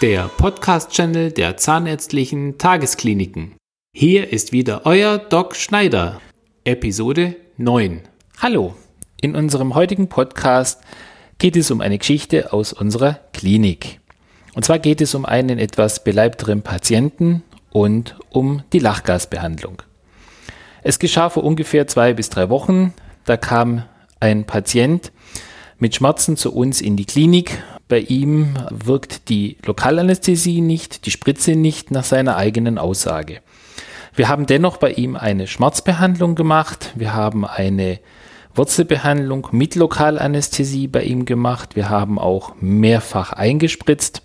der Podcast-Channel der Zahnärztlichen Tageskliniken. Hier ist wieder euer Doc Schneider, Episode 9. Hallo, in unserem heutigen Podcast geht es um eine Geschichte aus unserer Klinik. Und zwar geht es um einen etwas beleibteren Patienten und um die Lachgasbehandlung. Es geschah vor ungefähr zwei bis drei Wochen. Da kam ein Patient mit Schmerzen zu uns in die Klinik. Bei ihm wirkt die Lokalanästhesie nicht, die Spritze nicht nach seiner eigenen Aussage. Wir haben dennoch bei ihm eine Schmerzbehandlung gemacht. Wir haben eine Wurzelbehandlung mit Lokalanästhesie bei ihm gemacht. Wir haben auch mehrfach eingespritzt.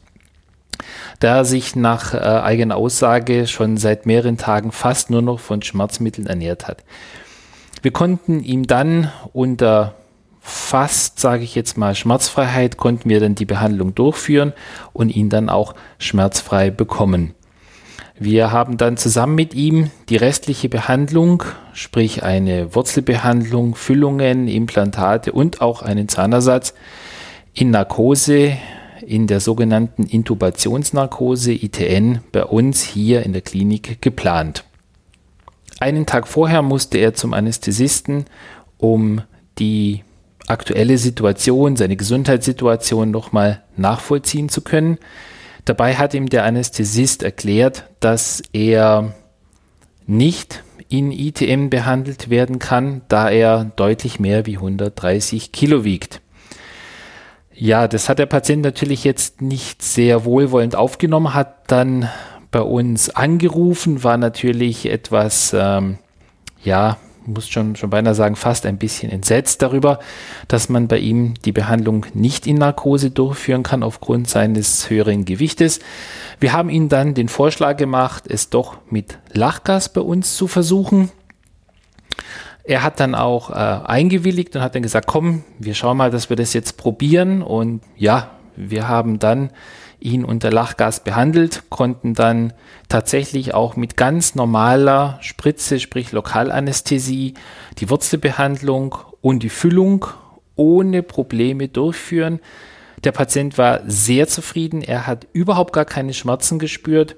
Da er sich nach äh, eigener Aussage schon seit mehreren Tagen fast nur noch von Schmerzmitteln ernährt hat. Wir konnten ihm dann unter fast, sage ich jetzt mal, Schmerzfreiheit, konnten wir dann die Behandlung durchführen und ihn dann auch schmerzfrei bekommen. Wir haben dann zusammen mit ihm die restliche Behandlung, sprich eine Wurzelbehandlung, Füllungen, Implantate und auch einen Zahnersatz in Narkose, in der sogenannten Intubationsnarkose ITN bei uns hier in der Klinik geplant. Einen Tag vorher musste er zum Anästhesisten, um die aktuelle Situation, seine Gesundheitssituation nochmal nachvollziehen zu können. Dabei hat ihm der Anästhesist erklärt, dass er nicht in ITM behandelt werden kann, da er deutlich mehr wie 130 Kilo wiegt. Ja, das hat der Patient natürlich jetzt nicht sehr wohlwollend aufgenommen, hat dann bei uns angerufen, war natürlich etwas, ähm, ja, muss schon, schon beinahe sagen, fast ein bisschen entsetzt darüber, dass man bei ihm die Behandlung nicht in Narkose durchführen kann aufgrund seines höheren Gewichtes. Wir haben ihm dann den Vorschlag gemacht, es doch mit Lachgas bei uns zu versuchen. Er hat dann auch äh, eingewilligt und hat dann gesagt, komm, wir schauen mal, dass wir das jetzt probieren. Und ja, wir haben dann ihn unter Lachgas behandelt, konnten dann tatsächlich auch mit ganz normaler Spritze, sprich Lokalanästhesie, die Wurzelbehandlung und die Füllung ohne Probleme durchführen. Der Patient war sehr zufrieden, er hat überhaupt gar keine Schmerzen gespürt,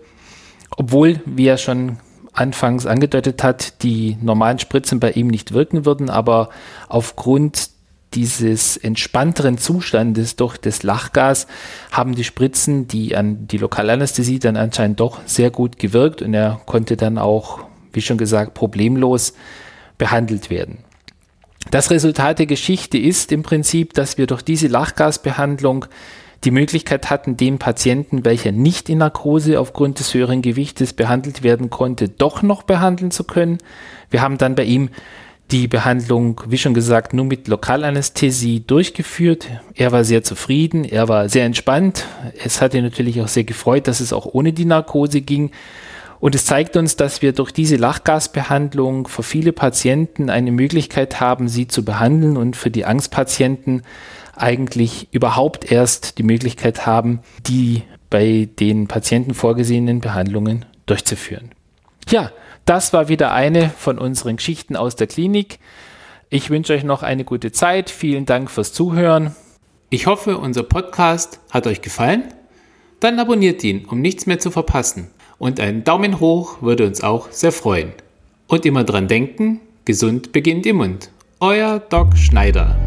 obwohl, wie er schon anfangs angedeutet hat, die normalen Spritzen bei ihm nicht wirken würden, aber aufgrund dieses entspannteren Zustandes durch das Lachgas haben die Spritzen, die an die Lokalanästhesie dann anscheinend doch sehr gut gewirkt und er konnte dann auch, wie schon gesagt, problemlos behandelt werden. Das Resultat der Geschichte ist im Prinzip, dass wir durch diese Lachgasbehandlung die Möglichkeit hatten, den Patienten, welcher nicht in Narkose aufgrund des höheren Gewichtes behandelt werden konnte, doch noch behandeln zu können. Wir haben dann bei ihm die Behandlung, wie schon gesagt, nur mit Lokalanästhesie durchgeführt. Er war sehr zufrieden, er war sehr entspannt. Es hat ihn natürlich auch sehr gefreut, dass es auch ohne die Narkose ging. Und es zeigt uns, dass wir durch diese Lachgasbehandlung für viele Patienten eine Möglichkeit haben, sie zu behandeln und für die Angstpatienten eigentlich überhaupt erst die Möglichkeit haben, die bei den Patienten vorgesehenen Behandlungen durchzuführen. Ja, das war wieder eine von unseren Geschichten aus der Klinik. Ich wünsche euch noch eine gute Zeit. Vielen Dank fürs Zuhören. Ich hoffe, unser Podcast hat euch gefallen. Dann abonniert ihn, um nichts mehr zu verpassen. Und ein Daumen hoch würde uns auch sehr freuen. Und immer dran denken, gesund beginnt im Mund. Euer Doc Schneider.